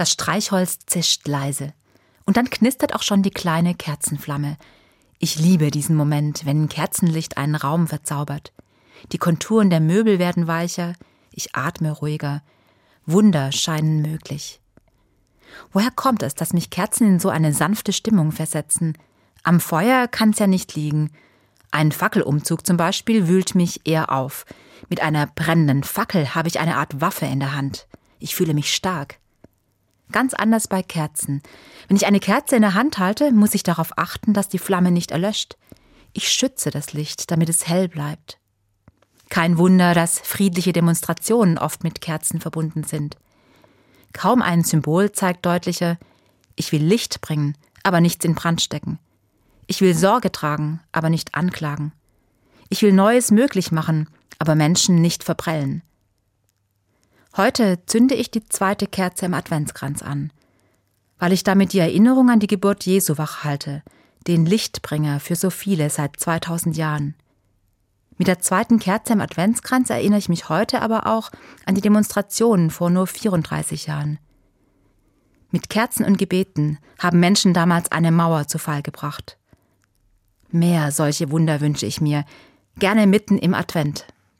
Das Streichholz zischt leise. Und dann knistert auch schon die kleine Kerzenflamme. Ich liebe diesen Moment, wenn Kerzenlicht einen Raum verzaubert. Die Konturen der Möbel werden weicher, ich atme ruhiger. Wunder scheinen möglich. Woher kommt es, dass mich Kerzen in so eine sanfte Stimmung versetzen? Am Feuer kann's ja nicht liegen. Ein Fackelumzug zum Beispiel wühlt mich eher auf. Mit einer brennenden Fackel habe ich eine Art Waffe in der Hand. Ich fühle mich stark. Ganz anders bei Kerzen. Wenn ich eine Kerze in der Hand halte, muss ich darauf achten, dass die Flamme nicht erlöscht. Ich schütze das Licht, damit es hell bleibt. Kein Wunder, dass friedliche Demonstrationen oft mit Kerzen verbunden sind. Kaum ein Symbol zeigt deutlicher, ich will Licht bringen, aber nichts in Brand stecken. Ich will Sorge tragen, aber nicht anklagen. Ich will Neues möglich machen, aber Menschen nicht verprellen. Heute zünde ich die zweite Kerze im Adventskranz an, weil ich damit die Erinnerung an die Geburt Jesu wach halte, den Lichtbringer für so viele seit 2000 Jahren. Mit der zweiten Kerze im Adventskranz erinnere ich mich heute aber auch an die Demonstrationen vor nur 34 Jahren. Mit Kerzen und Gebeten haben Menschen damals eine Mauer zu Fall gebracht. Mehr solche Wunder wünsche ich mir, gerne mitten im Advent.